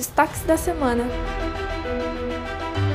Destaques da semana.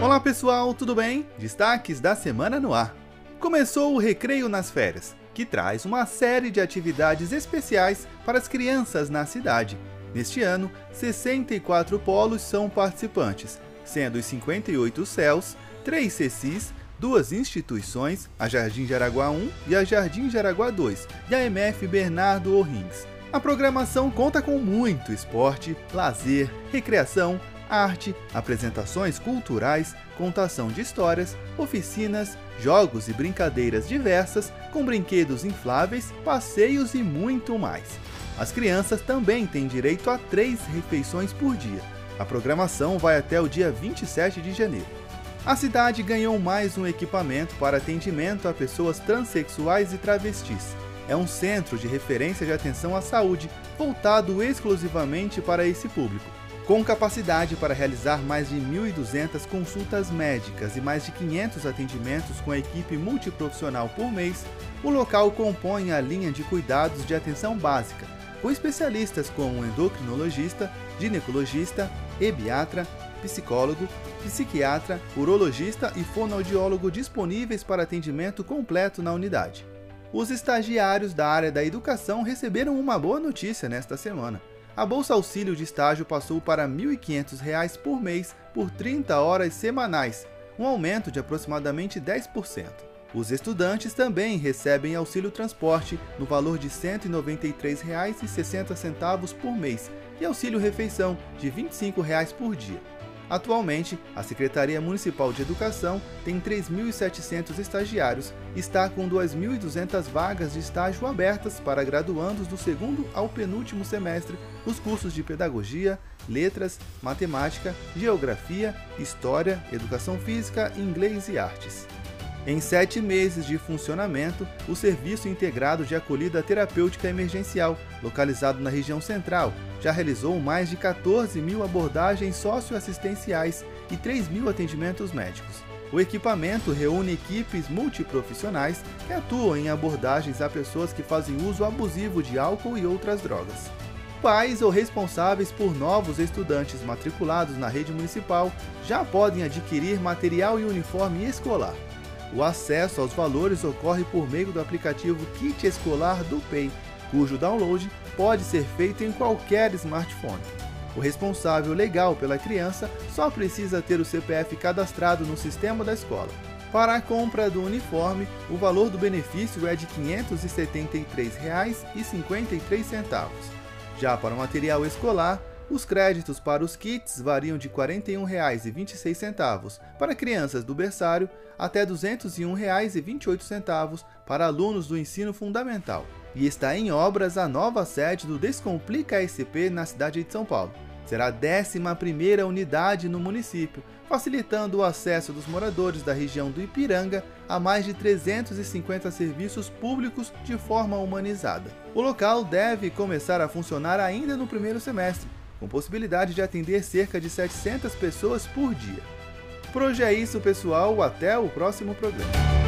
Olá pessoal, tudo bem? Destaques da semana no ar. Começou o Recreio nas Férias, que traz uma série de atividades especiais para as crianças na cidade. Neste ano, 64 polos são participantes, sendo os 58 CELS, 3 CECIS, duas instituições, a Jardim Jaraguá 1 e a Jardim Jaraguá 2, e a MF Bernardo O'Rings. A programação conta com muito esporte, lazer, recreação, arte, apresentações culturais, contação de histórias, oficinas, jogos e brincadeiras diversas, com brinquedos infláveis, passeios e muito mais. As crianças também têm direito a três refeições por dia. A programação vai até o dia 27 de janeiro. A cidade ganhou mais um equipamento para atendimento a pessoas transexuais e travestis é um centro de referência de atenção à saúde voltado exclusivamente para esse público. Com capacidade para realizar mais de 1.200 consultas médicas e mais de 500 atendimentos com a equipe multiprofissional por mês, o local compõe a linha de cuidados de atenção básica, com especialistas como endocrinologista, ginecologista, ebiatra, psicólogo, psiquiatra, urologista e fonoaudiólogo disponíveis para atendimento completo na unidade. Os estagiários da área da educação receberam uma boa notícia nesta semana. A bolsa auxílio de estágio passou para R$ 1.500 por mês por 30 horas semanais, um aumento de aproximadamente 10%. Os estudantes também recebem auxílio transporte no valor de R$ 193,60 por mês e auxílio refeição de R$ 25 por dia. Atualmente, a Secretaria Municipal de Educação tem 3.700 estagiários e está com 2.200 vagas de estágio abertas para graduandos do segundo ao penúltimo semestre nos cursos de Pedagogia, Letras, Matemática, Geografia, História, Educação Física, Inglês e Artes. Em sete meses de funcionamento, o Serviço Integrado de Acolhida Terapêutica Emergencial, localizado na região central, já realizou mais de 14 mil abordagens socioassistenciais e 3 mil atendimentos médicos. O equipamento reúne equipes multiprofissionais que atuam em abordagens a pessoas que fazem uso abusivo de álcool e outras drogas. Pais ou responsáveis por novos estudantes matriculados na rede municipal já podem adquirir material e uniforme escolar. O acesso aos valores ocorre por meio do aplicativo Kit Escolar do PEI, cujo download pode ser feito em qualquer smartphone. O responsável legal pela criança só precisa ter o CPF cadastrado no sistema da escola. Para a compra do uniforme, o valor do benefício é de R$ 573,53. Já para o material escolar, os créditos para os kits variam de R$ 41,26 para crianças do berçário até R$ 201,28 para alunos do ensino fundamental. E está em obras a nova sede do Descomplica SP na cidade de São Paulo. Será a 11ª unidade no município, facilitando o acesso dos moradores da região do Ipiranga a mais de 350 serviços públicos de forma humanizada. O local deve começar a funcionar ainda no primeiro semestre, com possibilidade de atender cerca de 700 pessoas por dia. Por hoje é isso, pessoal. Até o próximo programa.